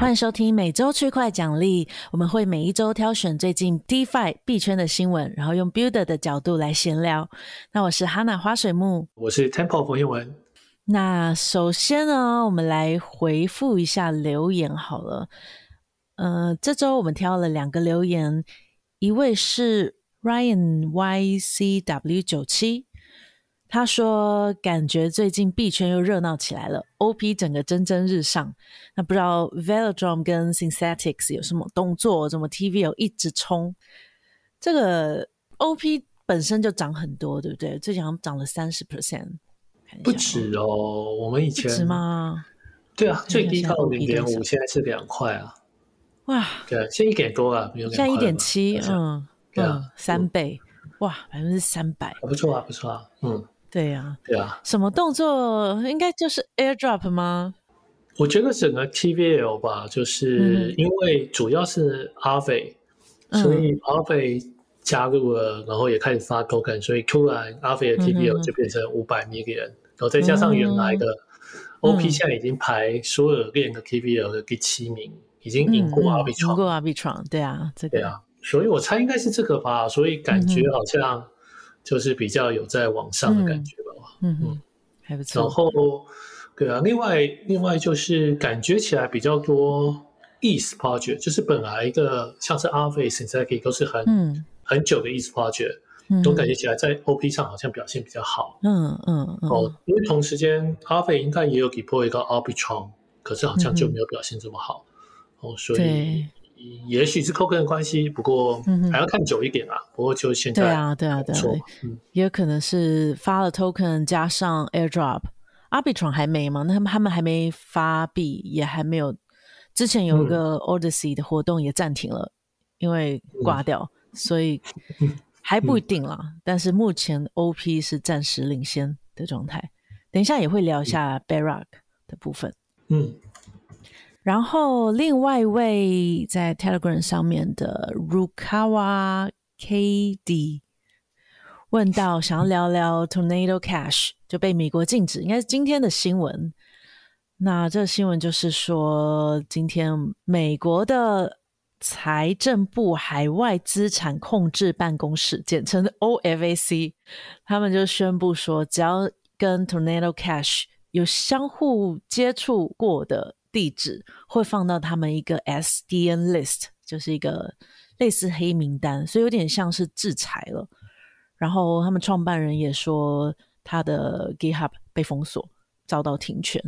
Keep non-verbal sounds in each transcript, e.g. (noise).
欢迎收听每周区块奖励，我们会每一周挑选最近 DeFi 币圈的新闻，然后用 Builder 的角度来闲聊。那我是哈娜花水木，我是 Temple 冯彦文。那首先呢，我们来回复一下留言好了。呃，这周我们挑了两个留言，一位是 Ryan YCW 九七。他说：“感觉最近币圈又热闹起来了，OP 整个蒸蒸日上。那不知道 Velodrome 跟 Synthetics 有什么动作？怎么 TVL 一直冲？这个 OP 本身就涨很多，对不对？最近好像涨了三十 percent，不止哦。我们以前是吗？对啊，最低到零点五，现在是两块啊。哇，对，现在一点多啊，现在一点七，嗯，对啊，三倍，哇，百分之三百，不错啊，不错啊，嗯。”对呀、啊，对啊，什么动作应该就是 airdrop 吗？我觉得整个 TVL 吧，就是因为主要是 Aave、嗯、所以 Aave 加入了，然后也开始发 token，所以突然 Aave 的 TVL 就变成五百 million，、嗯、然后再加上原来的 OP 现在已经排所有链的 TVL 的第七名，嗯、已经赢过 Arbitrum，赢过 Arbitrum，对啊，这个、对啊，所以我猜应该是这个吧，所以感觉好像。就是比较有在往上的感觉吧，嗯嗯，还不错。然后，对啊，另外另外就是感觉起来比较多 ETH project，就是本来一个像是 Aave、Synthetix 都是很、嗯、很久的 ETH project，都、嗯、感觉起来在 OP 上好像表现比较好。嗯嗯嗯。哦，因为同时间 Aave 应该也有 deploy 一个 Arbitrum，可是好像就没有表现这么好。嗯、哦，所以。也许是 token 的关系，不过还要看久一点啊。嗯、不过就现在，对啊，对啊，对啊，嗯、也有可能是发了 token 加上 airdrop，Arbitrum 还没吗？那他们他们还没发币，也还没有。之前有一个 Odyssey 的活动也暂停了，嗯、因为挂掉，嗯、所以还不一定啦。嗯、但是目前 OP 是暂时领先的状态。等一下也会聊一下 b a r r o c k 的部分。嗯。然后，另外一位在 Telegram 上面的 Rukawa KD 问到，想要聊聊 Tornado Cash 就被美国禁止，应该是今天的新闻。那这个新闻就是说，今天美国的财政部海外资产控制办公室，简称 OFAC，他们就宣布说，只要跟 Tornado Cash 有相互接触过的。地址会放到他们一个 SDN list，就是一个类似黑名单，所以有点像是制裁了。然后他们创办人也说，他的 GitHub 被封锁，遭到停权。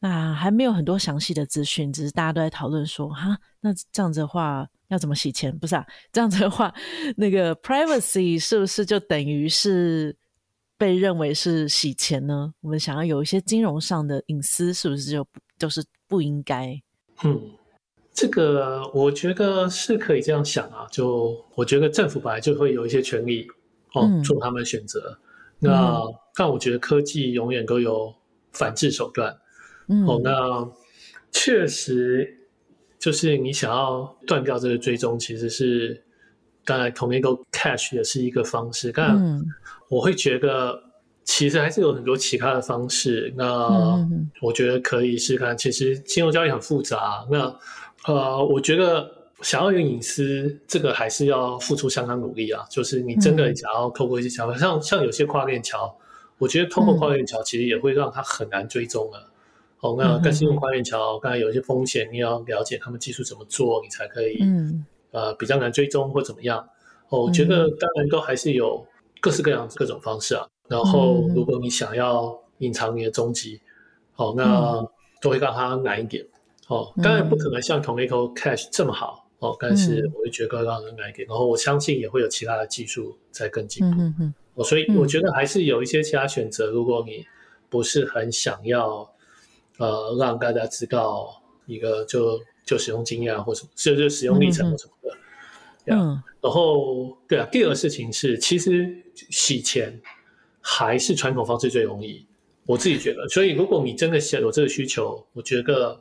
那还没有很多详细的资讯，只是大家都在讨论说，哈，那这样子的话要怎么洗钱？不是啊，这样子的话，那个 privacy 是不是就等于是被认为是洗钱呢？我们想要有一些金融上的隐私，是不是就？就是不应该。嗯，这个我觉得是可以这样想啊。就我觉得政府本来就会有一些权利哦，嗯、做他们选择。那、嗯、但我觉得科技永远都有反制手段。嗯，哦，那确实就是你想要断掉这个追踪，其实是当然 Tornado Cash 也是一个方式。但我会觉得。其实还是有很多其他的方式，那我觉得可以试试看。其实金融交易很复杂，那呃，我觉得想要有隐私，这个还是要付出相当努力啊。就是你真的想要透过一些桥，嗯、像像有些跨链桥，我觉得通过跨链桥其实也会让它很难追踪了。哦，那但是用跨链桥，刚才有一些风险，你要了解他们技术怎么做，你才可以，嗯、呃，比较难追踪或怎么样。哦，我觉得当然都还是有各式各样各种方式啊。然后，如果你想要隐藏你的踪迹，哦，那都会让它难一点。哦，当然不可能像 Tornado Cash 这么好。哦，但是我会觉得让人难一点。然后我相信也会有其他的技术在更进步。嗯嗯。哦，所以我觉得还是有一些其他选择。如果你不是很想要，呃，让大家知道一个就就使用经验啊，或什么，就就使用历程或什么的。嗯。然后，对啊，第二个事情是，其实洗钱。还是传统方式最容易，我自己觉得。所以，如果你真的想有这个需求，我觉得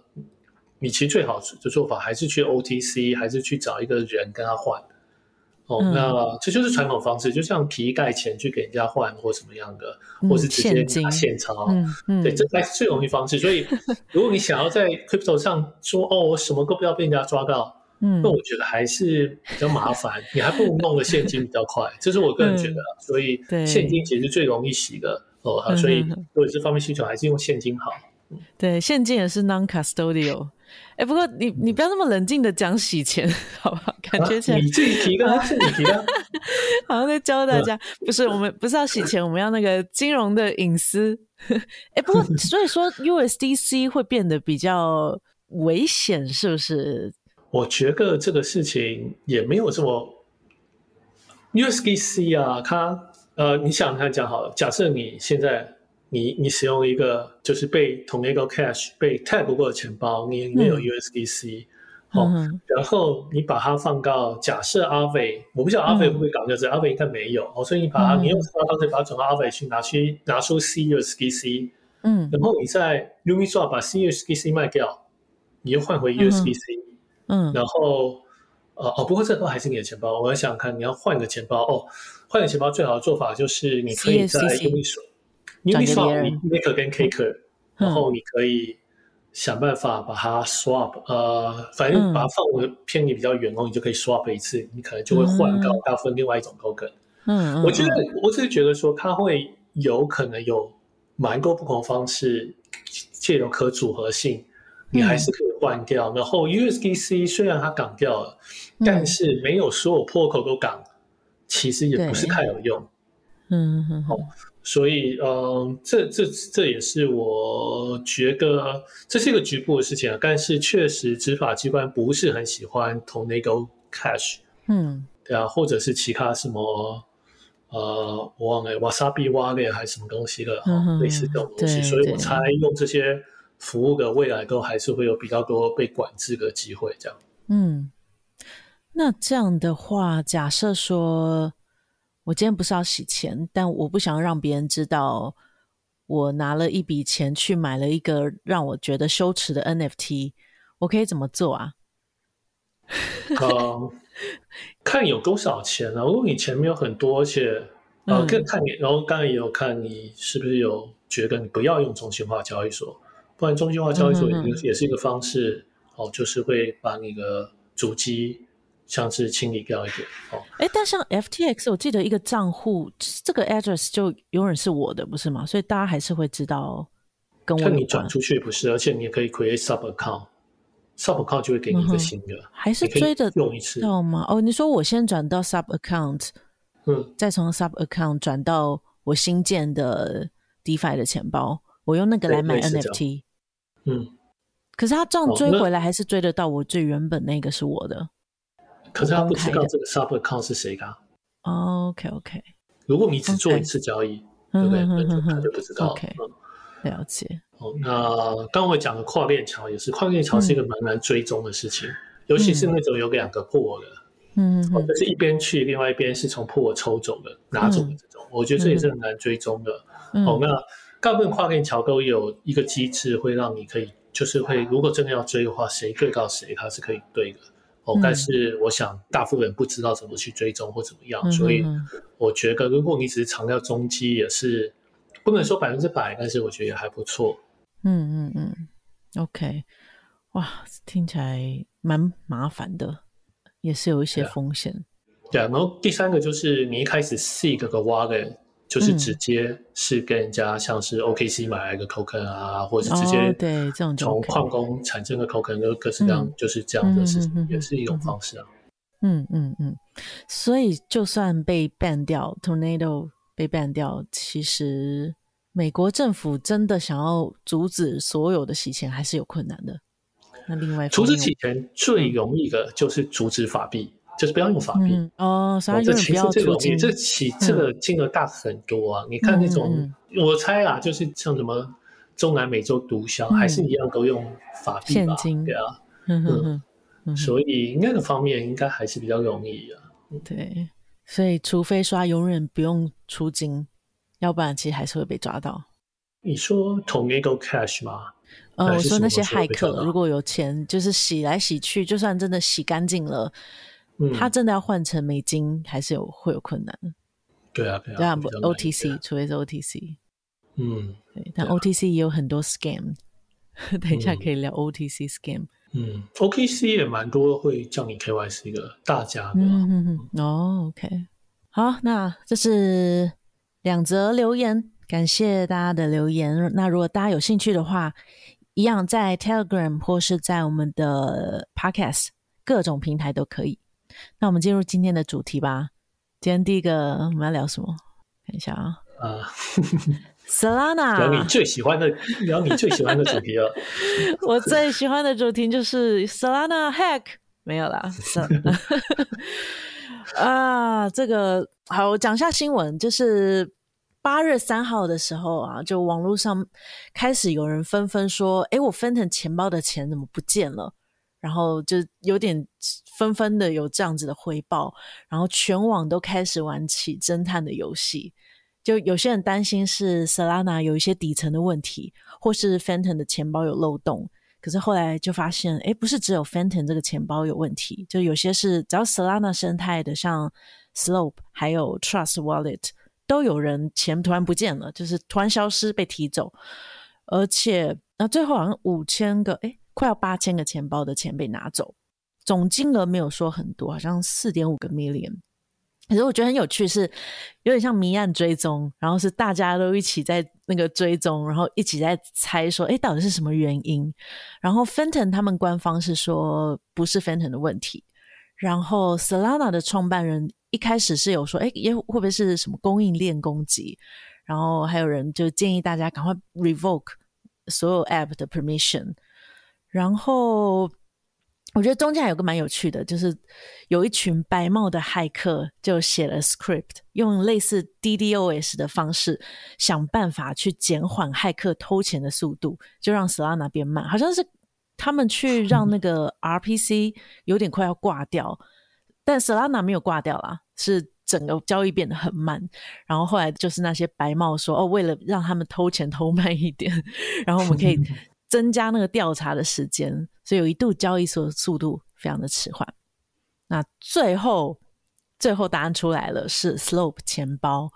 你其实最好的做法还是去 OTC，还是去找一个人跟他换。哦，那这就是传统方式，就像皮盖钱去给人家换或什么样的，或是直接拿现钞，嗯嗯，对，这才是最容易方式。所以，(laughs) 如果你想要在 crypto 上说哦，我什么都不要被人家抓到，嗯，那我觉得还是比较麻烦，你还不如弄个现金比较快，这是我个人觉得。所以，现金其实最容易洗的哦，所以如果这方面需求，还是用现金好。对，现金也是 non-custodial。哎，不过你你不要那么冷静的讲洗钱，(laughs) 好不好？感觉起来、啊、你自己提的，(laughs) 是你提的，好像在教大家，不是我们不是要洗钱，我们要那个金融的隐私。(laughs) 哎，不过所以说 USDC 会变得比较危险，是不是？我觉得这个事情也没有这么 USDC 啊，它呃，你想看讲好了，假设你现在。你你使用一个就是被 Tornado Cash 被 tag 过的钱包，你里面有 USDC，好、嗯哦，然后你把它放到假设 Aave，我不知道 Aave 会不会搞掉这 Aave 应该没有，哦，所以你把它、嗯、你用什么方式把它转到 Aave 去拿去拿出 CUSDC，嗯，然后你在 Uniswap 把 CUSDC 卖掉，你又换回 USDC，嗯，然后呃哦，不过这都还是你的钱包，我要想想看你要换个钱包哦，换个钱包最好的做法就是你可以在 Uniswap。Uniswap 你 Maker 跟 Caker，然后你可以想办法把它 swap，、嗯、呃，反正把它放的偏离比较远，哦你就可以 swap 一次，你可能就会换到大部分另外一种 token。嗯，我觉得我只是觉得说它会有可能有蛮多不同方式借由可组合性，你还是可以换掉。嗯、然后 USDC 虽然它港掉了，嗯、但是没有所有 protocol 都港，其实也不是太有用。嗯嗯好。所以，嗯，这这这也是我觉得这是一个局部的事情啊。但是，确实执法机关不是很喜欢 Tornado Cash，嗯，对啊，或者是其他什么，呃，我忘了 Wasabi Wallet 还是什么东西的，嗯，类似这种东西。所以我猜用这些服务的未来都还是会有比较多被管制的机会，这样。嗯，那这样的话，假设说。我今天不是要洗钱，但我不想让别人知道我拿了一笔钱去买了一个让我觉得羞耻的 NFT，我可以怎么做啊？呃，(laughs) 看有多少钱啊。如果你钱没有很多，而且呃，更看你，然后刚才也有看你是不是有觉得你不要用中心化交易所，不然中心化交易所也是一个方式，哦，就是会把你的主机。像是清理掉一点哦，哎，但像 FTX，我记得一个账户这个 address 就永远是我的，不是吗？所以大家还是会知道跟我。看你转出去不是，而且你也可以 create sub account，sub account 就会给你一个新的，嗯、还是追着用一次，知道吗？哦，你说我先转到 sub account，嗯，再从 sub account 转到我新建的 DeFi 的钱包，我用那个来买 NFT，嗯，可是他这样追回来还是追得到我最原本那个是我的。可是他不知道这个 sub account 是谁的。OK OK。如果你只做一次交易，对不对？他就不知道。OK。了解。哦，那刚刚我讲的跨链桥也是，跨链桥是一个蛮难追踪的事情，尤其是那种有两个 pool 的，嗯，或者是一边去，另外一边是从 pool 抽走的，拿走的这种，我觉得这也是很难追踪的。哦，那大部分跨链桥都有一个机制，会让你可以，就是会，如果真的要追的话，谁对到谁，它是可以对的。哦，但是我想大部分人不知道怎么去追踪或怎么样，嗯、所以我觉得如果你只是强调中基，也是不能说百分之百，但是我觉得也还不错。嗯嗯嗯，OK，哇，听起来蛮麻烦的，也是有一些风险。对啊，然后第三个就是你一开始 seek 个 wallet。就是直接是跟人家像是 OKC 买来一个 token 啊，或者直接对这种从矿工产生的 token，就各式各样，就是这样的事情，也是一种方式啊。嗯嗯嗯，所以就算被 ban 掉，Tornado 被 ban 掉，其实美国政府真的想要阻止所有的洗钱，还是有困难的。那另外阻止洗钱最容易的就是阻止法币。就是不要用法币、嗯、哦，啥这其实这个这起这个金额大很多啊！嗯、你看那种，我猜啊，就是像什么中南美洲毒枭，嗯、还是一样都用法币吧？现金对啊，嗯嗯所以那个方面应该还是比较容易啊。对，所以除非刷永远不用出金，要不然其实还是会被抓到。你说 Tornado Cash 吗？呃，我说那些骇客如果有钱，就是洗来洗去，就算真的洗干净了。它真的要换成美金，还是有会有困难。对啊，对啊，对啊，OTC，除非是 OTC。嗯，对，但 OTC 也有很多 scam。(laughs) 等一下可以聊 OTC scam。嗯，OTC 也蛮多会叫你 KYC 的大家的。嗯嗯嗯。哦，OK。好，那这是两则留言，感谢大家的留言。那如果大家有兴趣的话，一样在 Telegram 或是在我们的 Podcast 各种平台都可以。那我们进入今天的主题吧。今天第一个我们要聊什么？看一下啊。啊，(laughs) Solana。聊你最喜欢的，聊你最喜欢的主题了。(laughs) 我最喜欢的主题就是 Solana Hack，没有啦。(laughs) 啊，这个好，我讲一下新闻，就是八月三号的时候啊，就网络上开始有人纷纷说，哎，我 Phantom 钱包的钱怎么不见了？然后就有点纷纷的有这样子的回报，然后全网都开始玩起侦探的游戏。就有些人担心是 Solana 有一些底层的问题，或是 Phantom 的钱包有漏洞。可是后来就发现，哎，不是只有 Phantom 这个钱包有问题，就有些是只要 Solana 生态的，像 Slope 还有 Trust Wallet 都有人钱突然不见了，就是突然消失被提走，而且那最后好像五千个，哎。快要八千个钱包的钱被拿走，总金额没有说很多，好像四点五个 million。可是我觉得很有趣，是有点像谜案追踪，然后是大家都一起在那个追踪，然后一起在猜说，哎，到底是什么原因？然后 Phantom 他们官方是说不是 Phantom 的问题，然后 Solana 的创办人一开始是有说，哎，也会不会是什么供应链攻击？然后还有人就建议大家赶快 revoke 所有 app 的 permission。然后，我觉得中间还有个蛮有趣的，就是有一群白帽的骇客就写了 script，用类似 DDoS 的方式想办法去减缓骇客偷钱的速度，就让 Solana 变慢。好像是他们去让那个 (laughs) RPC 有点快要挂掉，但 Solana 没有挂掉啦，是整个交易变得很慢。然后后来就是那些白帽说：“哦，为了让他们偷钱偷慢一点，(laughs) 然后我们可以。(laughs) ”增加那个调查的时间，所以有一度交易所的速度非常的迟缓。那最后，最后答案出来了，是 Slope 钱包。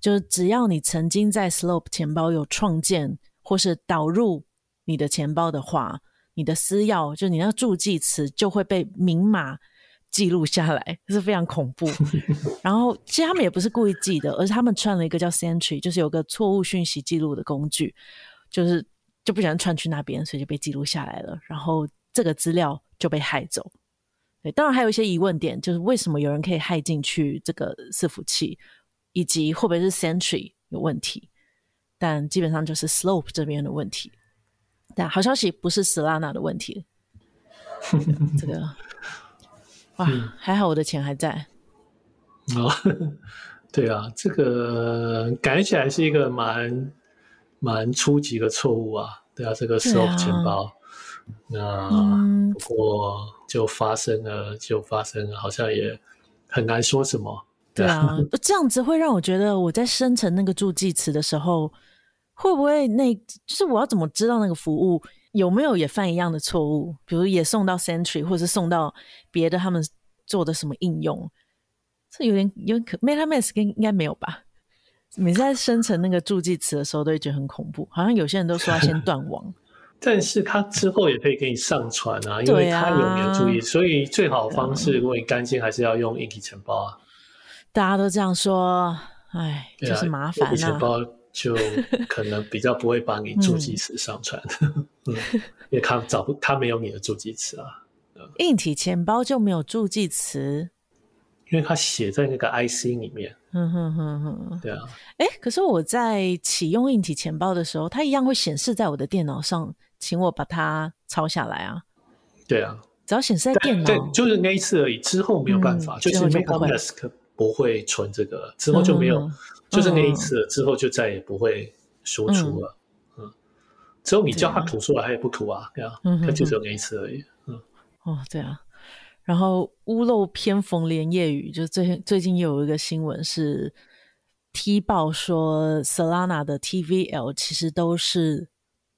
就是只要你曾经在 Slope 钱包有创建或是导入你的钱包的话，你的私钥就你那个助记词就会被明码记录下来，这是非常恐怖。(laughs) 然后其实他们也不是故意记的，而是他们串了一个叫 Sentry，就是有个错误讯息记录的工具，就是。就不想串去那边，所以就被记录下来了。然后这个资料就被害走。对，当然还有一些疑问点，就是为什么有人可以害进去这个伺服器，以及会不会是 Sentry 有问题？但基本上就是 Slope 这边的问题。但好消息不是 Solana 的问题。这个 (laughs) 哇，还好我的钱还在。哦，(laughs) 对啊，这个感觉起来是一个蛮。蛮初级的错误啊，对啊，这个 Slope 钱包，啊、那、嗯、不过就发生了，就发生了，好像也很难说什么。对啊，对啊这样子会让我觉得我在生成那个助记词的时候，会不会那就是我要怎么知道那个服务有没有也犯一样的错误？比如也送到 Sentry 或者是送到别的他们做的什么应用？这有点有点可 MetaMask 应该没有吧？每次在生成那个助记词的时候，都会觉得很恐怖。好像有些人都说要先断网，(laughs) 但是他之后也可以给你上传啊，因为他有你的助记，啊、所以最好的方式，如果你担心，还是要用硬体钱包啊。大家都这样说，哎，啊、就是麻烦、啊。硬体钱包就可能比较不会把你助记词上传，嗯 (laughs) 嗯、因为他找不，他没有你的助记词啊。硬体钱包就没有助记词。因为它写在那个 IC 里面，嗯哼哼哼，对啊，哎，可是我在启用硬体钱包的时候，它一样会显示在我的电脑上，请我把它抄下来啊。对啊，只要显示在电脑，对，就是那一次而已，之后没有办法，嗯、就是 MetaMask 不会存这个，之后就没有，嗯、就是那一次之后就再也不会输出了，嗯，嗯，之后你叫他吐出来，他也不吐啊，对啊，它就只有那一次而已，嗯，哦，对啊。然后屋漏偏逢连夜雨，就最最近有一个新闻是踢爆说，Solana 的 TVL 其实都是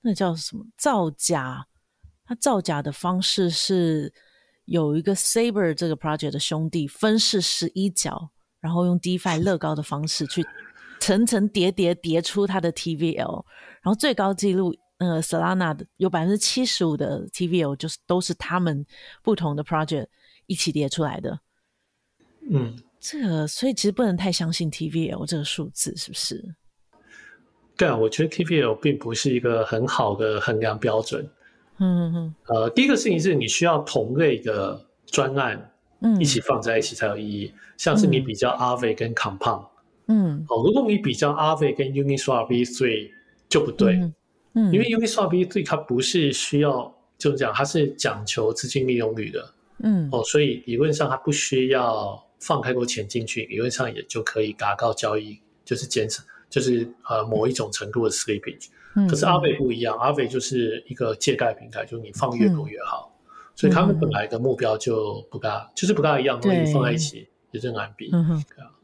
那叫什么造假？它造假的方式是有一个 Saber 这个 project 的兄弟分饰十一角，然后用 DeFi 乐高的方式去层层叠叠叠出它的 TVL，然后最高纪录，呃，Solana 的有百分之七十五的 TVL 就是都是他们不同的 project 一起叠出来的。嗯，这个所以其实不能太相信 TVL 这个数字，是不是？对啊，我觉得 TVL 并不是一个很好的衡量标准。嗯嗯，呃，第一个事情是你需要同类的专案，嗯一起放在一起才有意义。嗯、像是你比较 Aave 跟 Compound，嗯，哦，如果你比较 Aave 跟 Uniswap V3 就不对，嗯，嗯。因为 Uniswap V3 它不是需要，就是讲它是讲求资金利用率的，嗯，哦，所以理论上它不需要放太多钱进去，理论上也就可以达到交易，就是减少，就是呃某一种程度的 slippage。可是 Aave 不一样，嗯，Aave 就是一个借贷平台，就是你放越多越好，嗯，所以他们本来的目标就不大，就是不大一样，所以放在一起也是难比。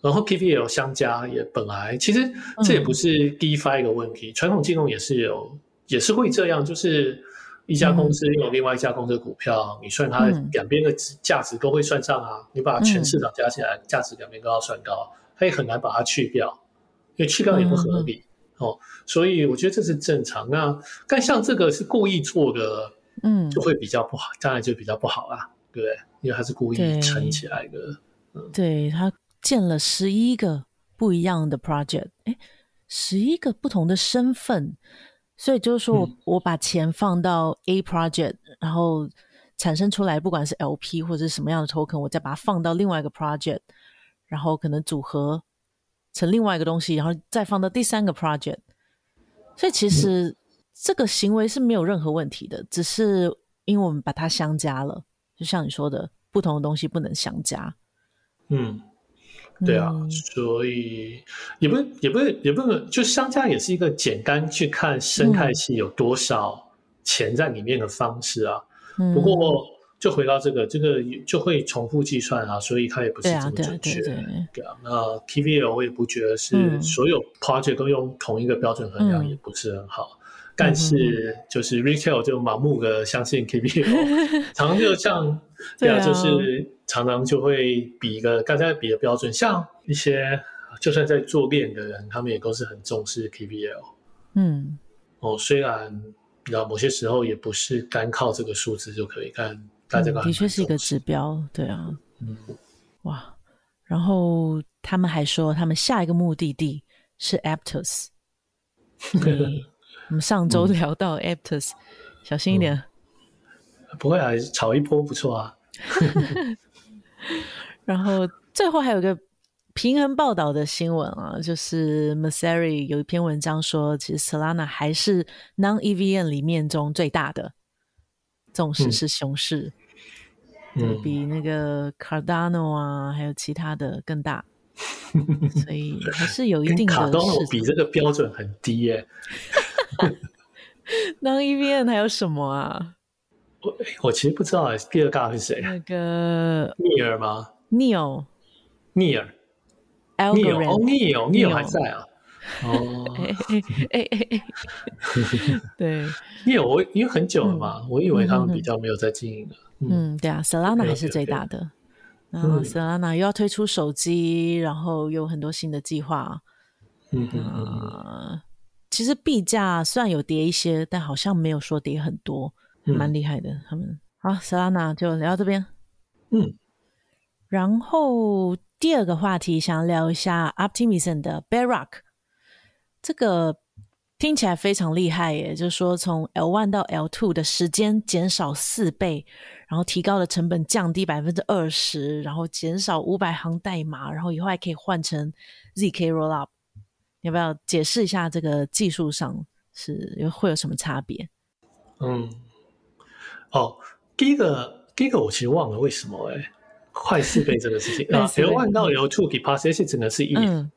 然后 TVL 相加也本来其实这也不是 DeFi 一个问题，传、嗯、统金融也是有，也是会这样，就是一家公司拥有另外一家公司的股票，嗯，你算它两边的价值都会算上啊，你把全市场加起来，价值两边都要算高，它也很难把它去掉，因为去掉也不合理。嗯哦，所以我觉得这是正常。那但像这个是故意做的，嗯，就会比较不好，当然就比较不好啦，对不对？因为它是故意撑起来的。对，嗯、对他建了十一个不一样的 project，哎，十一个不同的身份，所以就是说我、嗯、我把钱放到 A project，然后产生出来，不管是 LP 或者是什么样的 token，我再把它放到另外一个 project，然后可能组合。成另外一个东西，然后再放到第三个 project，所以其实这个行为是没有任何问题的，嗯、只是因为我们把它相加了，就像你说的，不同的东西不能相加。嗯，对啊，嗯、所以也不也不也不能就商家也是一个简单去看生态系有多少钱在里面的方式啊。嗯、不过。就回到这个，这个就会重复计算啊，所以它也不是这么准确。对啊，对对对，啊，那 KVL 我也不觉得是所有 project 都用同一个标准衡量，也不是很好。嗯、但是就是 retail 就盲目的相信 TVL，、嗯、常常就像对啊，就是常常就会比一个大家比的标准，像一些就算在做练的人，他们也都是很重视 KPL。嗯，哦，虽然你知道某些时候也不是单靠这个数字就可以看。嗯、的确是一个指标，对啊，嗯，哇，然后他们还说，他们下一个目的地是 Aptus。(laughs) 我们上周聊到 Aptus，、嗯、小心一点。嗯、不会啊，炒一波不错啊。(laughs) 然后最后还有一个平衡报道的新闻啊，就是 Messari 有一篇文章说，其实 Solana 还是 Non-EVM 里面中最大的，纵使是熊市。嗯比那个 Cardano 啊，还有其他的更大，(laughs) 所以还是有一定的。Cardano 比这个标准很低耶。(laughs) (laughs) 那 EVM 还有什么啊？我 (laughs) 我其实不知道第二大是谁？那个 Near 吗？Neo，Near，Neo，哦，Neo，Neo 还在啊？哦，哎哎哎，对，Neo 我因为很久了嘛，我以为他们比较没有在经营了。嗯，对啊，Solana 还是最大的。然后 Solana 又要推出手机，嗯、然后有很多新的计划。嗯嗯嗯、呃。其实币价虽然有跌一些，但好像没有说跌很多，蛮厉害的。嗯、他们好，Solana 就聊到这边。嗯。然后第二个话题想聊一下 Optimism 的 Bedrock 这个。听起来非常厉害耶！就是说，从 L one 到 L two 的时间减少四倍，然后提高的成本降低百分之二十，然后减少五百行代码，然后以后还可以换成 zk rollup。要不要解释一下这个技术上是会有什么差别？嗯，哦，第一个，第一个我其实忘了为什么哎，快四倍这个事情 (laughs) 啊，L one 到 L two deposit 只能是一。嗯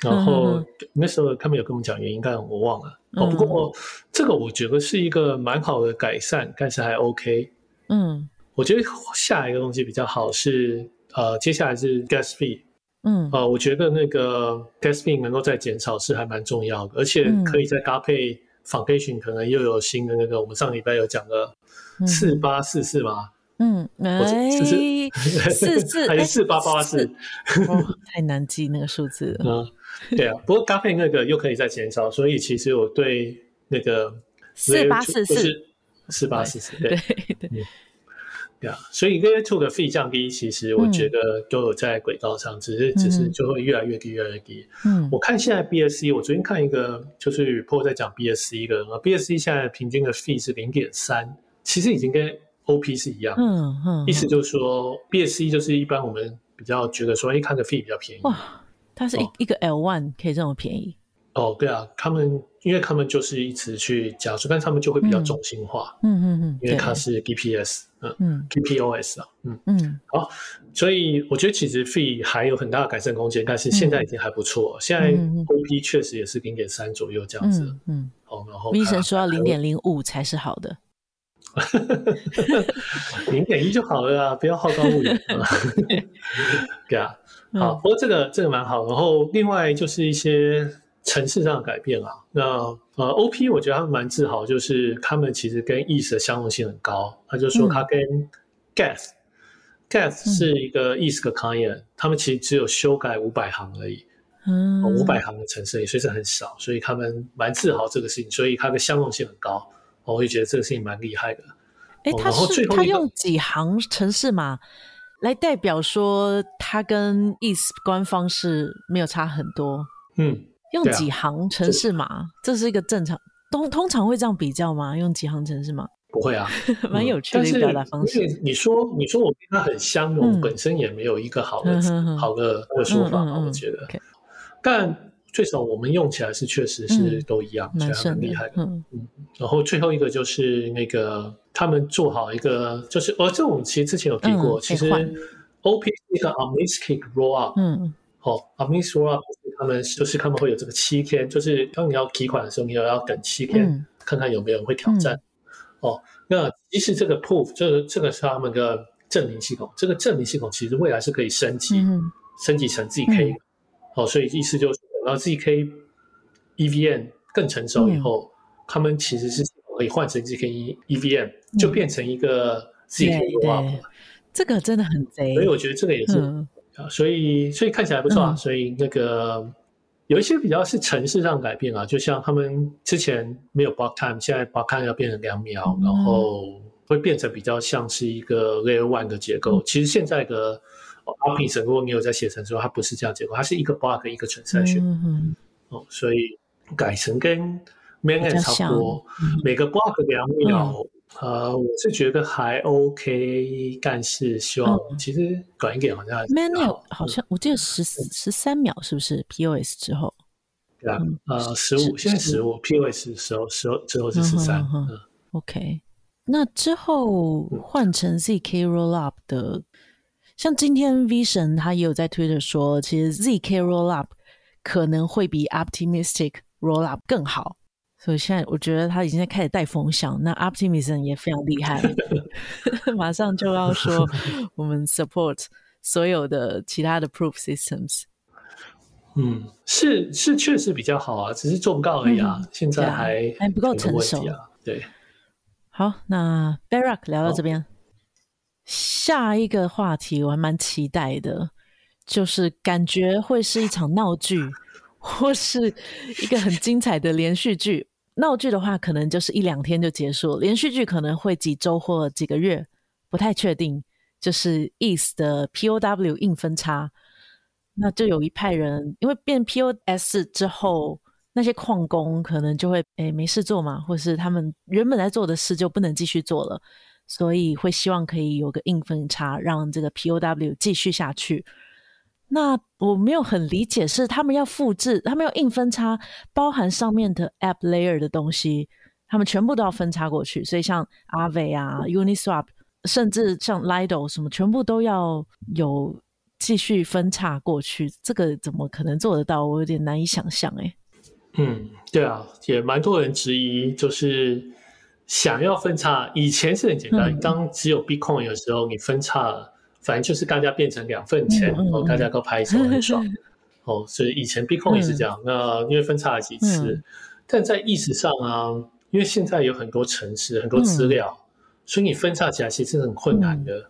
然后那时候他们有跟我们讲原因，但我忘了。哦，不过这个我觉得是一个蛮好的改善，但是还 OK。嗯，我觉得下一个东西比较好是呃，接下来是 gas fee。嗯，呃，我觉得那个 gas fee 能够再减少是还蛮重要的，而且可以再搭配 foundation，可能又有新的那个我们上礼拜有讲的四八四四嘛，嗯，哎，(laughs) 四四还是四八八四，太难记那个数字了。(laughs) 嗯，对啊，不过搭配那个又可以再减少，所以其实我对那个四八四四。四八四四，对。对。对啊，所以 Layer 2的 fee 降低，其实我觉得都有在轨道上，只是只是就会越来越低，越来越低。嗯，我看现在 BSC，我昨天看一个就是 report 在讲 BSC 的，BSC 现在平均的 fee 是零点三，其实已经跟 OP 是一样。嗯嗯，意思就是说 BSC 就是一般我们比较觉得说，哎，看个 fee 比较便宜。哇，它是一一个 L one 可以这么便宜。哦，对啊，他们因为他们就是一直去加速，但他们就会比较中心化。嗯嗯嗯，因为它是 GPS，嗯嗯，KPOS 啊，嗯嗯，好，所以我觉得其实 fee 还有很大的改善空间，但是现在已经还不错。现在 OP 确实也是零点三左右这样子。嗯，好，然后医生说要零点零五才是好的，(laughs) 零点一就好了啊，不要好高骛远。(laughs) 对啊，好，不过这个这个蛮好。然后另外就是一些。程式上的改变啊，那呃，OP 我觉得他们蛮自豪，就是他们其实跟 East 的相容性很高。他就说他跟 Geth，Geth、嗯、是一个 East 的 client，、嗯、他们其实只有修改五百行而已，嗯，五百行的程式也所以是很少，所以他们蛮自豪这个事情，所以它的相容性很高，我会觉得这个事情蛮厉害的。哎、欸，他是他用几行程式码来代表说他跟 East 官方是没有差很多，嗯。用几行城市码，啊、这是一个正常，通通常会这样比较吗？用几行城市码？不会啊，(laughs) 蛮有趣的一个表达方式。嗯、你说，你说我跟他很相容，嗯、本身也没有一个好的、嗯、好的的说法，我觉得。但最少我们用起来是确实是都一样，蛮、嗯、厉害的。嗯嗯。然后最后一个就是那个他们做好一个，就是呃、哦，这种其实之前有提过，嗯、其实 OP 是一个 Optimistic Rollup。嗯。哦，Optimistic Rollup。他们就是他们会有这个七天，就是当你要提款的时候，你要要等七天，嗯、看看有没有人会挑战。嗯、哦，那其实这个 proof，这个这个是他们的证明系统。这个证明系统其实未来是可以升级，嗯、升级成 ZK、嗯。哦，所以意思就是，等到 ZK EVM 更成熟以后，嗯、他们其实是可以换成 ZK EVM，、嗯、就变成一个 ZK Rollup。这个真的很贼，所以我觉得这个也是。嗯啊，所以所以看起来不错啊。嗯、所以那个有一些比较是城市上改变啊，就像他们之前没有 block time，现在 block time 要变成两秒，嗯、然后会变成比较像是一个 layer one 的结构。嗯、其实现在的 Optimism 如果你有在写程式，它不是这样结构，它是一个 block 一个 transaction。嗯嗯。哦，所以改成跟 mainnet 差不多，嗯、每个 block 两秒。嗯呃，我是觉得还 OK，但是希望其实短一点好像还是。Mainnet 好像我记得十十三秒是不是 POS 之后？对啊，呃，十五现在十五 POS 时候时候之后是十三。OK，那之后换成 ZK Rollup 的，像今天 Vision 他也有在 Twitter 说，其实 ZK Rollup 可能会比 Optimistic Rollup 更好。所以现在我觉得他已经在开始带风向，那 Optimism 也非常厉害，(laughs) 马上就要说我们 support 所有的其他的 proof systems。嗯，是是确实比较好啊，只是做不到而已啊，嗯、现在还还不够成熟啊。对，好，那 Barack 聊到这边，下一个话题我还蛮期待的，就是感觉会是一场闹剧，或是一个很精彩的连续剧。闹剧的话，可能就是一两天就结束；连续剧可能会几周或几个月，不太确定。就是 ETH 的 POW 硬分叉，那就有一派人因为变 POS 之后，那些矿工可能就会诶没事做嘛，或是他们原本在做的事就不能继续做了，所以会希望可以有个硬分叉，让这个 POW 继续下去。那我没有很理解，是他们要复制，他们要硬分叉，包含上面的 App Layer 的东西，他们全部都要分叉过去。所以像 Aave 啊、Uniswap，甚至像 Lido 什么，全部都要有继续分叉过去。这个怎么可能做得到？我有点难以想象哎。嗯，对啊，也蛮多人质疑，就是想要分叉，以前是很简单，嗯、当只有 Bitcoin 的时候，你分叉了。反正就是大家变成两份钱，然后大家都拍手很爽。(laughs) 哦，所以以前 Bitcoin 也是这样。那因为分叉了几次，但在意识上啊，因为现在有很多城市、很多资料，所以你分叉起来其实是很困难的。嗯、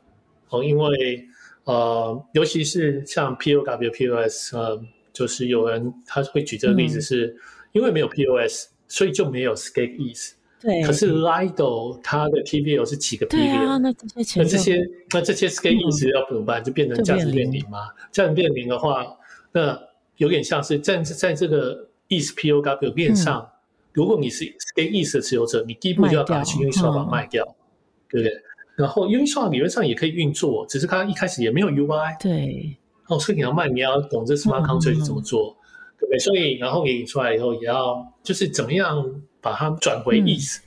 哦，因为呃，尤其是像 POW、POS，呃，就是有人他会举这个例子是，因为没有 POS，所以就没有 Stake ETH。对。可是 Lido 它的 TVL 是几个？啊，那这些那这些那这些 Stake ETH 要怎么办？就变成价值变零吗？价值变零的话，那有点像是在在这个 POW 链上。嗯如果你是 Stake ETH 的持有者，你第一步就要把它去 Uniswap 把它卖掉，嗯、对不对？然后 Uniswap 理论上也可以运作，只是它一开始也没有 UI。对。哦，所以你要卖，你要懂这 Smart Contract 怎么做，嗯、对不对？所以然后你出来以后，也要就是怎么样把它转回意思、嗯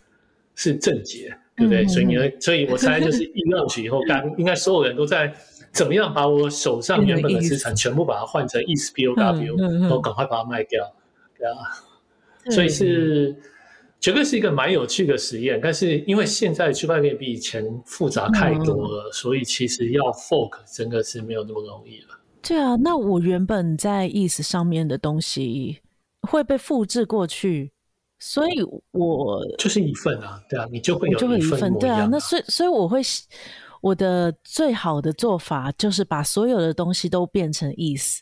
是正解，嗯、对不对？嗯、所以你会，所以我猜就是 (laughs) 一 launch 以后，刚应该所有人都在怎么样把我手上原本的资产全部把它换成 ETH POW，然后赶快把它卖掉，对啊。所以是绝对是一个蛮有趣的实验，但是因为现在区块链比以前复杂太多了，嗯、所以其实要 fork 真的是没有那么容易了。对啊，那我原本在意思上面的东西会被复制过去，所以我就是一份啊，对啊，你就会有就会一份，对啊，那所以所以我会我的最好的做法就是把所有的东西都变成意思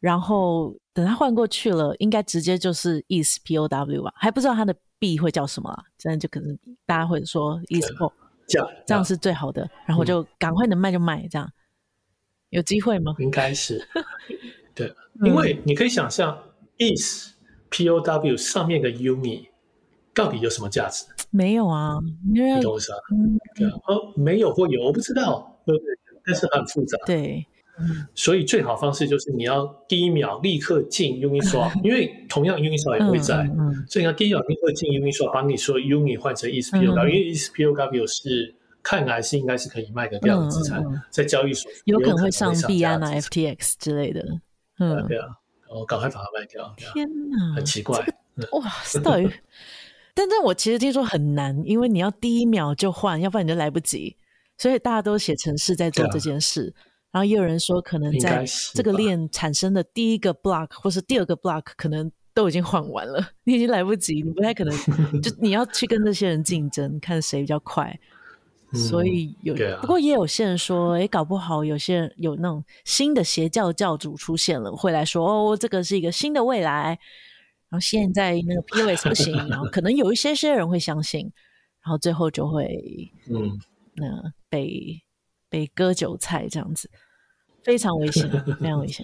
然后。等他换过去了，应该直接就是 ETH POW 吧，还不知道他的币会叫什么啊？这样就可能大家会说 ETH PO，这样这样是最好的。然后就赶快能卖就卖，这样有机会吗？(laughs) 应该是，对，因为你可以想象 ETH POW 上面的 UNI 到底有什么价值？没有啊，因为你懂我意思啊？对啊，哦，没有或有，我不知道，对不对？但是很复杂，对。所以最好方式就是你要第一秒立刻进 Uniswap，(laughs) 因为同样 Uniswap 也会在，嗯嗯、所以你要第一秒立刻进 Uniswap，把你说 Uni 换成 ETH POW，因为 ETH POW 是看来是应该是可以卖得掉的资产，在交易所有可能会上币安啊、FTX 之类的，嗯，对啊，然后赶快把它卖掉。天哪，很奇怪，哇，对。(laughs) 但但我其实听说很难，因为你要第一秒就换，要不然你就来不及，所以大家都写程式在做这件事。然后也有人说，可能在这个链产生的第一个 block 或是第二个 block，可能都已经换完了，(laughs) 你已经来不及，你不太可能，就你要去跟这些人竞争，看谁比较快。所以有，不过也有些人说，哎，搞不好有些人有那种新的邪教教主出现了，会来说，哦，这个是一个新的未来。然后现在那个 POS 不行，然后可能有一些些人会相信，然后最后就会，(laughs) 嗯，那被。被割韭菜这样子，非常危险，非常危险。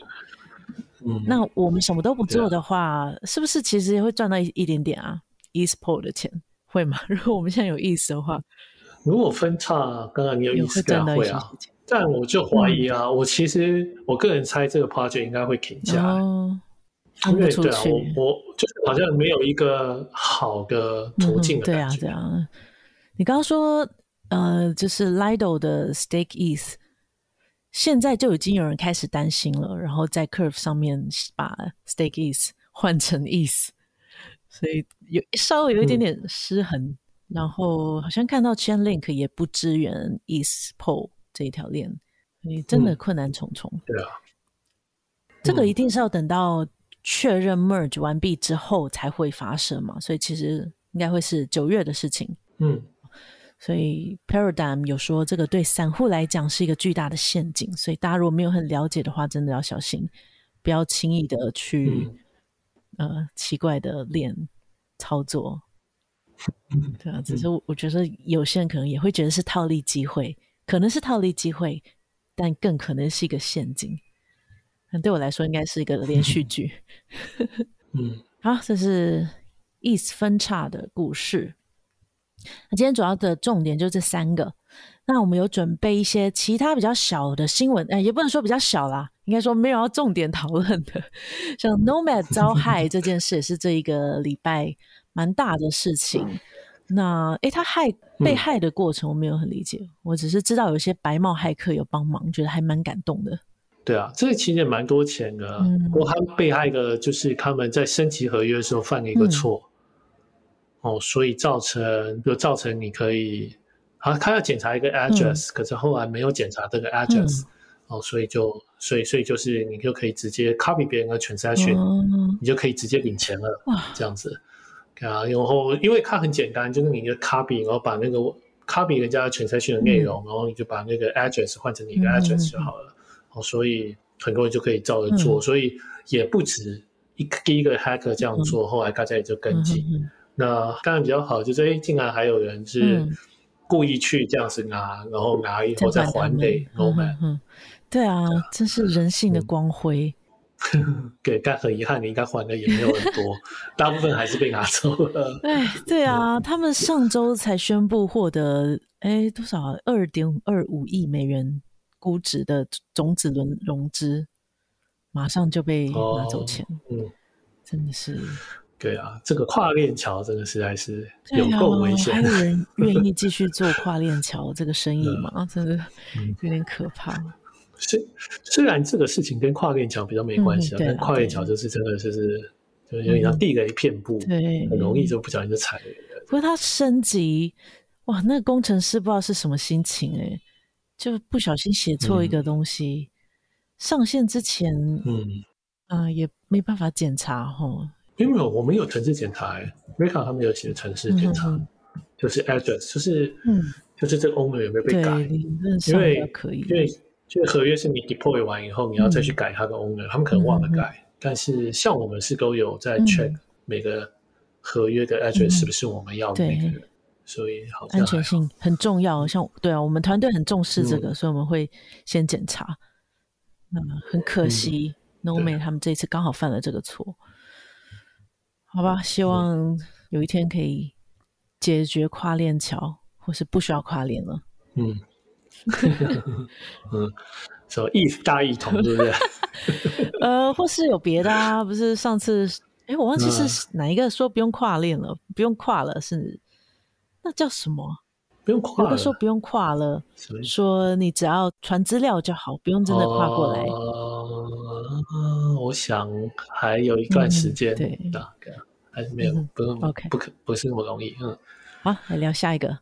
(laughs) 嗯，那我们什么都不做的话，啊、是不是其实也会赚到一一点点啊 POW 的钱会吗？(laughs) 如果我们现在有 ETH 的话，如果分叉，刚刚你有 ETH 赚到会啊？但我就怀疑啊，嗯、我其实我个人猜这个 project 应该会停下来，哦、因为对啊，我我就是好像没有一个好的途径的感觉。对啊，对啊。你刚刚说。呃，就是 Lido 的 Stake ETH，现在就已经有人开始担心了，然后在 Curve 上面把 Stake ETH 换成 ETH，所以有稍微有一点点失衡。嗯、然后好像看到 Chainlink 也不支援 ETH POW 这一条链，所以真的困难重重。嗯、对啊，这个一定是要等到确认 Merge 完毕之后才会发生嘛，所以其实应该会是九月的事情。嗯。所以 Paradigm 有说，这个对散户来讲是一个巨大的陷阱，所以大家如果没有很了解的话，真的要小心，不要轻易的去、嗯、呃奇怪的链操作。对啊，只是我觉得有些人可能也会觉得是套利机会，可能是套利机会，但更可能是一个陷阱。但对我来说，应该是一个连续剧。(laughs) 嗯，好，这是 ETH 分叉的故事。那今天主要的重点就这三个。那我们有准备一些其他比较小的新闻，哎，也不能说比较小啦，应该说没有要重点讨论的。(laughs) 像 Nomad 遭害这件事，也是这一个礼拜蛮大的事情。那哎，他害被害的过程我没有很理解，嗯、我只是知道有些白帽骇客有帮忙，觉得还蛮感动的。对啊，这个其实也蛮多钱的。嗯、不过他被害的就是他们在升级合约的时候犯了一个错。嗯哦，所以造成就造成你可以，啊，他要检查一个 address，、嗯、可是后来没有检查这个 address，、嗯、哦，所以就所以所以就是你就可以直接 copy 别人的 transaction，、嗯、你就可以直接领钱了，哇这样子，啊，然后因为它很简单，就是你的 copy，然后把那个 copy 人家的 transaction 的内容，嗯、然后你就把那个 address 换成你的 address 就好了。哦、嗯，所以很多人就可以照着做，嗯、所以也不止一第一个 hacker 这样做，嗯、后来大家也就跟进。嗯、那当然比较好，就是哎，竟然还有人是故意去这样子拿，嗯、然后拿以后再还给 Nomad。嗯，对啊，这是人性的光辉。对，但很遗憾，你应该还的也没有很多，大部分还是被拿走了。哎，对啊，他们上周才宣布获得，哎，多少？二点二五亿美元估值的种子轮融资，马上就被拿走钱。哦、嗯，真的是。对啊，这个跨链桥真的实在是有够危险。还有人愿意 (laughs) 继续做跨链桥这个生意吗？嗯、真的有点可怕。虽虽然这个事情跟跨链桥比较没关系啊，嗯、但跨链桥就是真的就是就有点像地雷遍布，嗯、对，很容易就不小心就踩了。不过它升级，哇，那个工程师不知道是什么心情哎，就不小心写错一个东西，嗯、上线之前，嗯啊、呃，也没办法检查哈。因为我们有城市检查，Reka 他们有写城市检查，嗯、就是 address，就是嗯，就是这个 owner 有没有被改？因为可以，因为。这个合约是你 deploy 完以后，你要再去改它的 owner，、嗯、他们可能忘了改。嗯、但是像我们是都有在 check 每个合约的 address 是不是我们要的那个人，嗯、所以好像安全性很重要。像对啊，我们团队很重视这个，嗯、所以我们会先检查。那么很可惜、嗯、Nomad 他们这次刚好犯了这个错。好吧，希望有一天可以解决跨链桥，或是不需要跨链了。嗯。(laughs) 嗯，什么意思大一统，对不对？(laughs) 呃，或是有别的啊？不是上次，哎，我忘记是哪一个说不用跨链了，不用跨了，是那叫什么？不用跨了。有个说不用跨了，说你只要传资料就好，不用真的跨过来。嗯，我想还有一段时间，对，大概还是没有，不用，OK，不可不是那么容易。嗯，好，来聊下一个。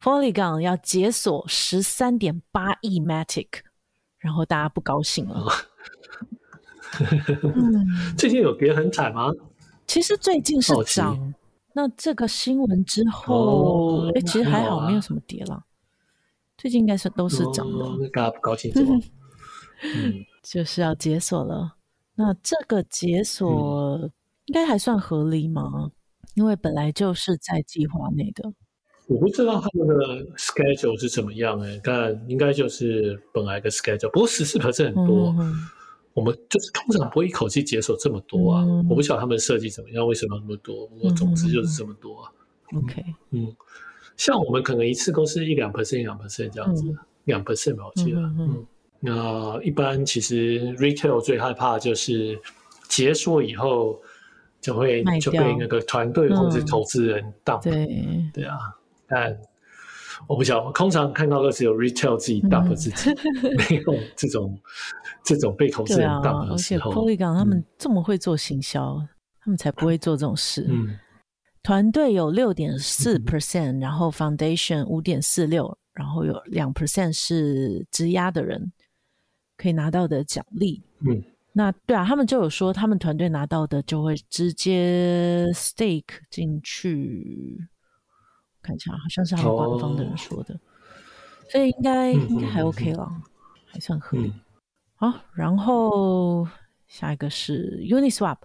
Polygon 要解锁十三点八亿 Matic，然后大家不高兴了。最近有跌很惨吗？其实最近是涨。那这个新闻之后，哎，其实还好，没有什么跌了。最近应该是都是涨的。大家不高兴是吗？嗯，(laughs) 就是要解锁了。那这个解锁应该还算合理吗？因为本来就是在计划内的。我不知道他们的 schedule 是怎么样哎、欸，但应该就是本来的 schedule。不过十四 percent 很多，嗯、我们就是通常不会一口气解锁这么多啊。嗯、我不晓得他们设计怎么样，为什么那么多？不过总之就是这么多啊。OK，嗯，像我们可能一次公司一两 percent、两 percent 这样子，两 percent 吧，我记得。嗯，嗯，那一般其实 retail 最害怕的就是解锁以后就会就被那个团队或者是投资人当、嗯、对对啊。但我不晓得，通常看到的只有 retail 自己 dump 自己，嗯、没有这种这种被投资人 dump 的时候。而且 Polygon 他们这么会做行销，嗯、他们才不会做这种事。嗯，团队有六点四 percent，然后 foundation 五点四六，然后有两 percent 是质押的人可以拿到的奖励。嗯，那对啊，他们就有说，他们团队拿到的就会直接 stake 进去。看一下，好像是他们官方的人说的，哦、所以应该、嗯、应该还 OK 了，嗯、还算合理。好、然后下一个是 Uniswap，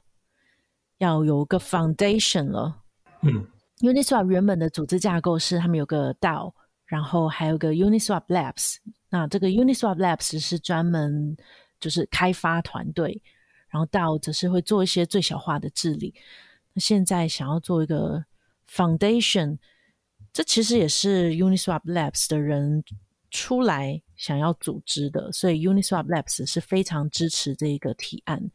要有个 foundation 了。嗯，Uniswap 原本的组织架构是他们有个 DAO，然后还有个 Uniswap Labs。那这个 Uniswap Labs 是专门就是开发团队，然后 DAO 则是会做一些最小化的治理。那现在想要做一个 foundation。这其实也是 Uniswap Labs 的人出来想要组织的，所以 Uniswap Labs 是非常支持这一个提案。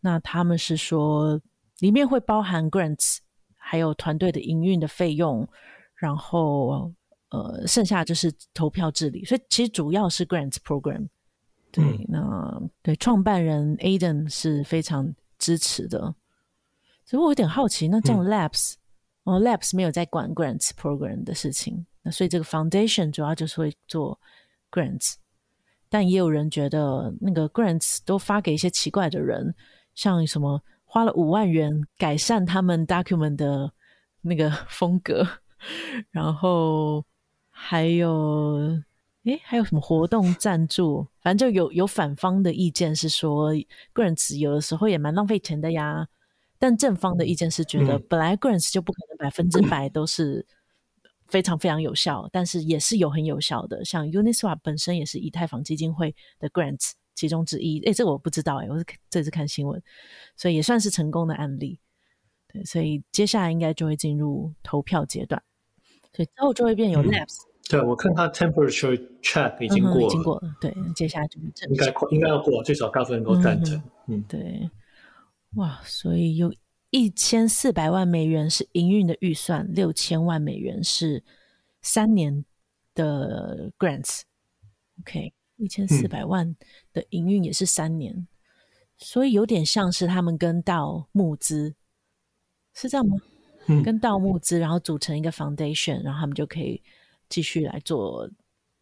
那他们是说，里面会包含 grants，还有团队的营运的费用，然后呃，剩下就是投票治理。所以其实主要是 grants program。对，嗯、那对创办人 Aiden 是非常支持的。所以我有点好奇，那这样 Labs、嗯。哦，Labs 没有在管 Grants Program 的事情，那所以这个 Foundation 主要就是会做 Grants，但也有人觉得那个 Grants 都发给一些奇怪的人，像什么花了五万元改善他们 Document 的那个风格，然后还有，诶，还有什么活动赞助？反正就有有反方的意见是说，grants 有的时候也蛮浪费钱的呀。但正方的意见是觉得，本来 grants 就不可能百分之百都是非常非常有效，但是也是有很有效的。像 Uniswap 本身也是以太坊基金会的 grants 其中之一。哎，这我不知道诶，我是这次看新闻，所以也算是成功的案例。对，所以接下来应该就会进入投票阶段，所以之后就会变有 labs。嗯、对，我看他 temperature check 已经过了，嗯、已经过了。对，接下来就是正应该应该要过，最少大部分都赞成。嗯，嗯对。哇，所以有一千四百万美元是营运的预算，六千万美元是三年的 grants。OK，一千四百万的营运也是三年，嗯、所以有点像是他们跟到募资，是这样吗？嗯，跟到募资，然后组成一个 foundation，然后他们就可以继续来做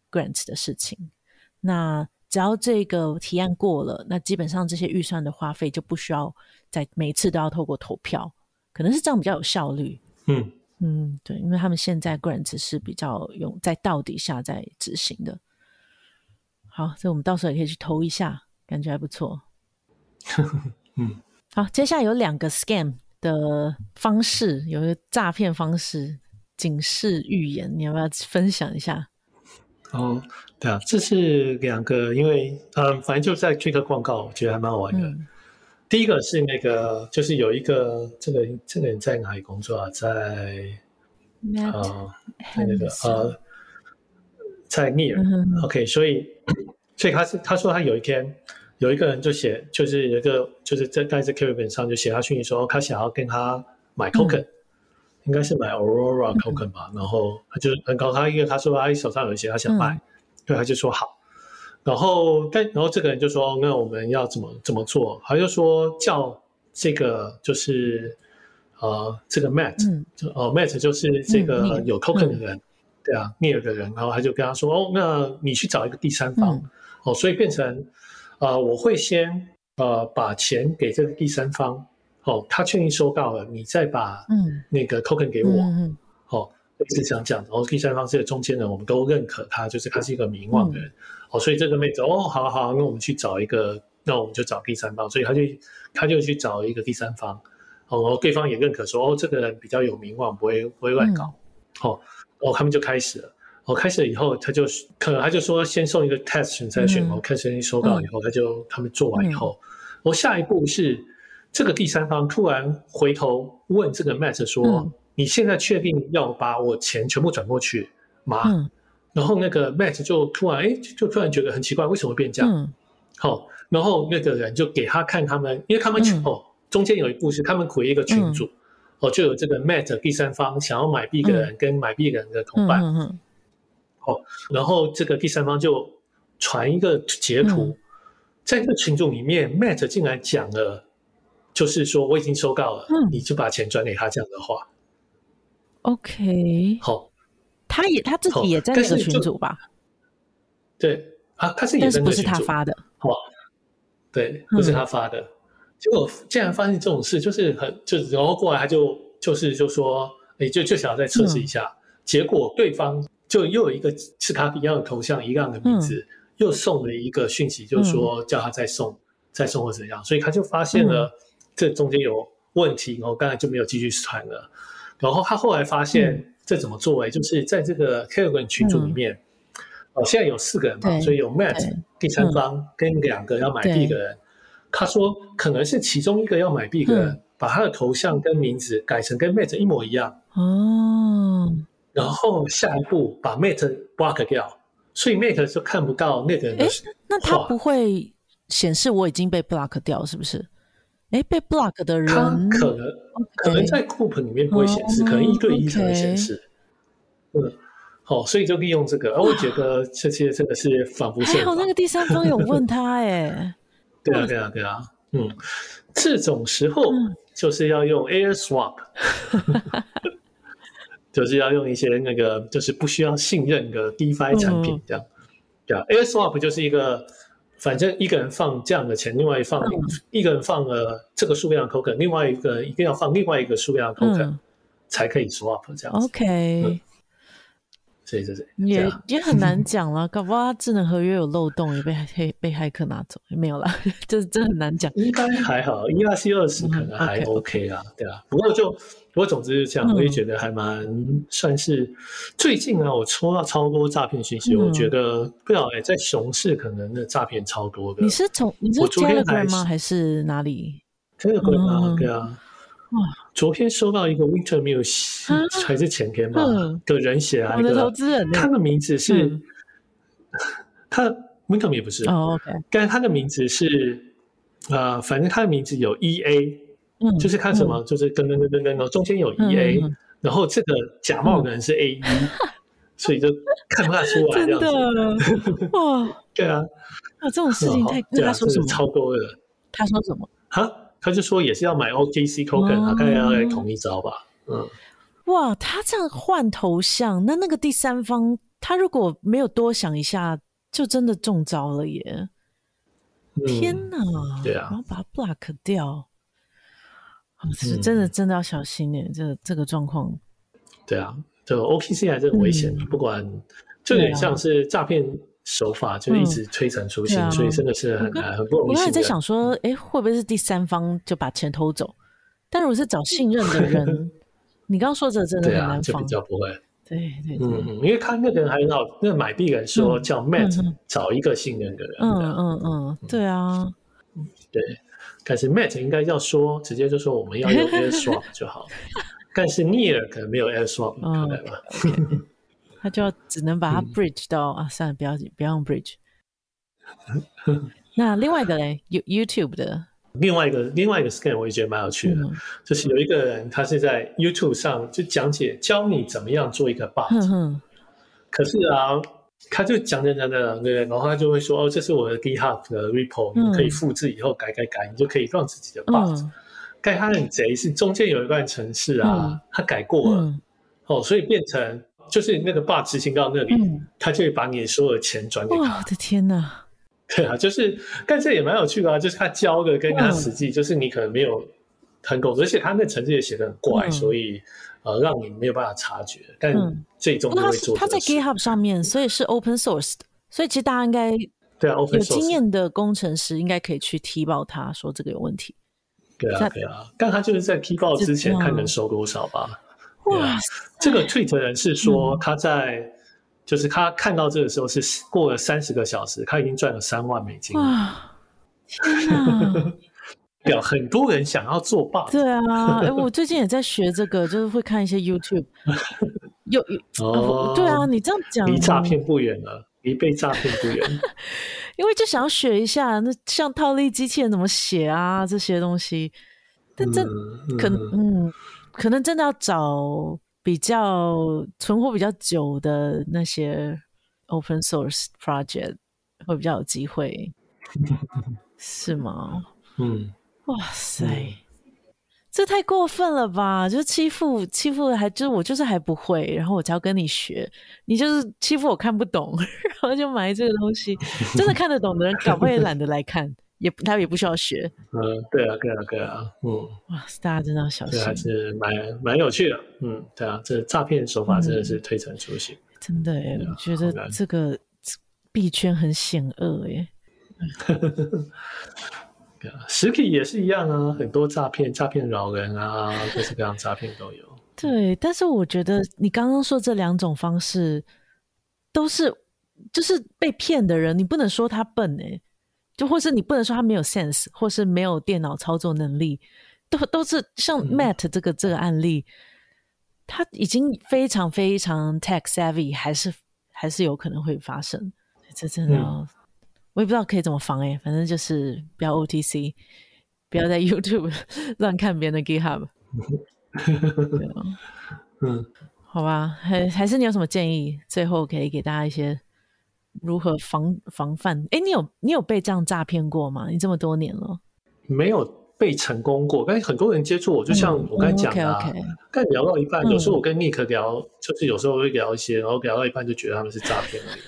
grants 的事情。那只要这个提案过了，那基本上这些预算的花费就不需要再每次都要透过投票，可能是这样比较有效率。嗯嗯，对，因为他们现在 grants 是比较用在到底下在执行的。好，所以我们到时候也可以去投一下，感觉还不错。(laughs) 嗯，好，接下来有两个 scam 的方式，有一个诈骗方式，警示预言，你要不要分享一下？哦，对啊，这是两个，因为嗯，反正就在这个广告，我觉得还蛮好玩的。嗯、第一个是那个，就是有一个这个这个人在哪里工作啊？在呃，在那个呃，在 Near、嗯、OK，所以所以他是他说他有一天有一个人就写，就是有一个就是在在这 Telegram 上就写他讯息说他想要跟他买 Token。嗯应该是买 Aurora Token 吧，嗯、然后他就很高，他因为他说他手上有一些，他想卖，对、嗯，他就说好。然后但然后这个人就说，那我们要怎么怎么做？他就说叫这个就是呃这个 Matt，、嗯、就哦 Matt 就是这个有 Token 的人，嗯、对啊 Near 的人。然后他就跟他说，哦，那你去找一个第三方，嗯、哦，所以变成呃我会先呃把钱给这个第三方。哦，他确定收到了，你再把那个 token 给我，嗯、哦，一直这样讲。然后第三方是个中间人，我们都认可他，就是他是一个名望的人。嗯、哦，所以这个妹子，哦，好好，那我们去找一个，那我们就找第三方。所以他就他就去找一个第三方，哦，然后对方也认可说，哦，这个人比较有名望，不会不会乱搞。哦、哦，他们就开始了。哦，开始了以后，他就可能他就说先送一个 test 再选。哦、嗯，开始收到以后，他就他们做完以后，我、嗯哦、下一步是。这个第三方突然回头问这个 Matt 说：“嗯、你现在确定要把我钱全部转过去吗？”嗯、然后那个 Matt 就突然哎，就突然觉得很奇怪，为什么会变这样？好、嗯。哦，然后那个人就给他看他们，因为他们、嗯、哦中间有一故事他们 create 一个群组，嗯、哦就有这个 Matt 第三方想要买币的人跟买币的人的同伴，嗯嗯嗯、哦，然后这个第三方就传一个截图，嗯、在这个群组里面，Matt 竟然讲了。就是说我已经收到了，嗯、你就把钱转给他这样的话，OK，好，他也他自己也在那个群组吧？对啊，他是也在那个群组，但是不是他发的，好，对，不是他发的。嗯、结果竟然发现这种事，就是很就然后过来他就就是就说，哎，就就想要再测试一下。嗯、结果对方就又有一个是他一样的头像，一样的名字，嗯、又送了一个讯息，就是说叫他再送、嗯、再送或怎样，所以他就发现了。嗯这中间有问题，然后刚才就没有继续传了。然后他后来发现这怎么作为，就是在这个 Telegram 群组里面，哦，现在有四个人嘛，所以有 Matt 第三方跟两个要买币的人。他说可能是其中一个要买币的人把他的头像跟名字改成跟 Matt 一模一样哦，然后下一步把 Matt block 掉，所以 Matt 就看不到那个人的。那他不会显示我已经被 block 掉，是不是？哎，被 block 的人，他可能可能在 group 里面不会显示，oh, 可能一对一才会显示。嗯，好，所以就利用这个。而我觉得 (laughs) 这些真的是仿佛是。还好那个第三方有问他哎。(laughs) 对啊，对啊，对啊。嗯，这种时候就是要用 Air Swap，(laughs) 就是要用一些那个就是不需要信任的 DeFi 产品这样。对啊，Air Swap 就是一个。反正一个人放这样的钱，另外一放、一个人放了这个数量的 token，另外一个人一定要放另外一个数量的 token，、才可以 swap 这样子。OK，、嗯、对对对，也也很难 (laughs) 讲了，搞不好他智能合约有漏洞，也被黑被骇客拿走，没有啦，就是真很难讲。应该还好，ERC 二十可能还 OK 啦，对啊。不过就不过总之是这样，我也觉得还蛮算是最近啊，我抽到超多诈骗信息，我觉得不知道哎，在熊市可能的诈骗超多的。你是从你是 Telegram 吗？还是哪里？Telegram 啊，对啊。哇！昨天收到一个 Winter Muse，还是前天吧？的人写来的投资人，他的名字是 (laughs) 他 Winter Muse 不是哦，OK，但是他的名字是呃，反正他的名字有 EA，就是看什么，就是跟跟跟跟跟，中间有 EA，然后这个假冒的人是 AE，所以就看不太出来这样子。哇，(laughs) 对啊，啊，这种事情太他说什么超多的，他说什么？哈？他就说也是要买 OKC token，大概要来同一招吧。嗯，哇，他这样换头像，那那个第三方他如果没有多想一下，就真的中招了耶！嗯、天哪，对啊，然后把他 block 掉，是真的真的要小心耶！这个这个状况，对啊，就 OKC 还是很危险的，嗯、不管就有点像是诈骗。手法就一直推陈出新，嗯啊、所以真的是很难，很不容易。我刚才在想说，哎、欸，会不会是第三方就把钱偷走？但如果是找信任的人，(laughs) 你刚刚说这真的很难防，啊、就比较不会。对对对，嗯，因为看那个人还很好，那个买币人说叫 Matt，、嗯、找一个信任的人。嗯嗯嗯，对啊，对。但是 Matt 应该要说，直接就说我们要用 (laughs) AirSwap 就好了。但是 Near 可能没有 AirSwap 可能吧。他就要只能把它 bridge 到、嗯、啊，算了，不要不要用 bridge。(laughs) 那另外一个嘞，YouTube 的。另外一个另外一个 scan 我也觉得蛮有趣的，嗯、就是有一个人他是在 YouTube 上就讲解教你怎么样做一个 bot，、嗯、哼可是啊，他就讲讲讲讲，对，然后他就会说哦，这是我的 GitHub 的 repo，、嗯、你可以复制以后改改改，你就可以让自己的 bot。嗯、但他很贼，是中间有一段程式啊，嗯、他改过了，嗯、哦，所以变成。就是那个 bot 执行到那里，嗯、他就会把你所有的钱转给他。我的天哪！对啊，就是，但这也蛮有趣的啊。就是他教的跟他实际，就是你可能没有很懂，而且他那程式也写的很怪，嗯、所以呃，让你没有办法察觉。但最终都会做、嗯。他在 GitHub 上面，所以是 open source 的，所以其实大家应该对啊，有经验的工程师应该可以去踢爆他说这个有问题。对啊，对啊，但他就是在踢爆之前看能收多少吧。哇，这个 tweet 人是说他在，嗯、就是他看到这个时候是过了三十个小时，他已经赚了三万美金。哇，天哪！(laughs) 有很多人想要做 bot。对啊，哎，我最近也在学这个，就是会看一些 YouTube。(laughs) 有哦，对啊，你这样讲，离诈骗不远了，离被诈骗不远。(laughs) 因为就想要学一下，那像套利机器人怎么写啊，这些东西。但这、嗯、可能，嗯。可能真的要找比较存活比较久的那些 open source project 会比较有机会，是吗？嗯，哇塞，嗯、这太过分了吧！就是欺负欺负，还就是我就是还不会，然后我才要跟你学，你就是欺负我看不懂，(laughs) 然后就买这个东西，真的看得懂的人，搞不好也懒得来看。也他也不需要学，嗯，对啊，对啊，对啊，嗯，哇，大家真的要小心，还是蛮蛮有趣的，嗯，对啊，这诈骗手法真的是推陈出新，真的哎，我觉得这个币圈很险恶哎，(laughs) 对啊，实体也是一样啊，很多诈骗、诈骗老人啊，各式各样诈骗都有。(laughs) 对，但是我觉得你刚刚说这两种方式都是，就是被骗的人，你不能说他笨哎。就或是你不能说他没有 sense，或是没有电脑操作能力，都都是像 Matt 这个、嗯、这个案例，他已经非常非常 tech savvy，还是还是有可能会发生。这真的，嗯、我也不知道可以怎么防哎，反正就是不要 OTC，不要在 YouTube (laughs) 乱看别人的 GitHub。(laughs) 对啊，嗯，好吧，还还是你有什么建议？最后可以给大家一些。如何防防范？哎，你有你有被这样诈骗过吗？你这么多年了，没有被成功过。但是很多人接触我，就像我刚才讲的，但聊到一半，有时候我跟 Nick 聊，就是有时候会聊一些，然后聊到一半就觉得他们是诈骗而已。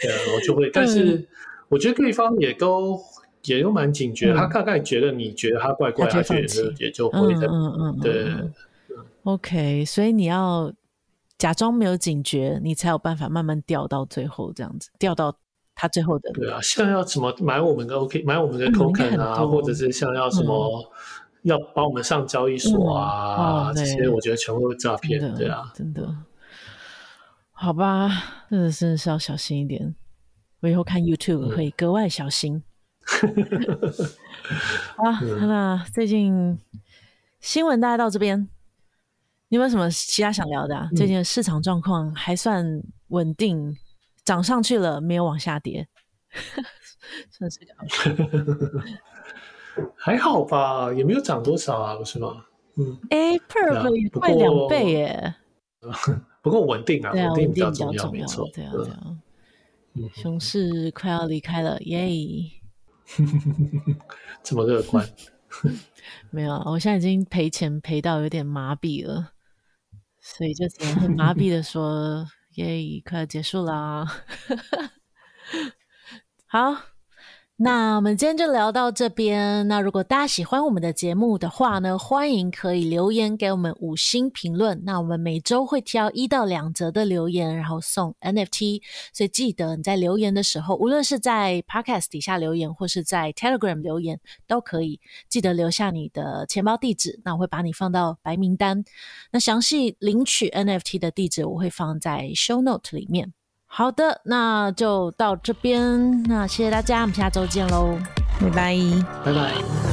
对啊，我就会，但是我觉得对方也都也都蛮警觉，他大概觉得你觉得他怪怪，他觉得也就会的。嗯嗯嗯，对。OK，所以你要。假装没有警觉，你才有办法慢慢掉到最后这样子，掉到他最后的。对啊，像要什么买我们的 OK，买我们的 Token 啊，嗯、或者是像要什么、嗯、要帮我们上交易所啊、嗯哦、这些，我觉得全部都是诈骗。对啊，真的。好吧，真的是要小心一点。我以后看 YouTube 可以格外小心。(laughs) 好、啊，那最近新闻大概到这边。你有没有什么其他想聊的啊？嗯、最近的市场状况还算稳定，涨上去了，没有往下跌，(laughs) 算是个 (laughs) 还好吧，也没有涨多少啊，不是吗？嗯，哎，Perp 也快两倍耶，(laughs) 不过稳定啊，稳定比较重要，没错，对啊，对啊，熊市快要离开了，耶，这么乐观？没有，我现在已经赔钱赔到有点麻痹了。所以就只能很麻 (laughs) 痹的说：“耶，快要结束啦！” (laughs) 好。那我们今天就聊到这边。那如果大家喜欢我们的节目的话呢，欢迎可以留言给我们五星评论。那我们每周会挑一到两则的留言，然后送 NFT。所以记得你在留言的时候，无论是在 Podcast 底下留言，或是在 Telegram 留言，都可以记得留下你的钱包地址。那我会把你放到白名单。那详细领取 NFT 的地址，我会放在 Show Note 里面。好的，那就到这边。那谢谢大家，我们下周见喽，拜拜，拜拜。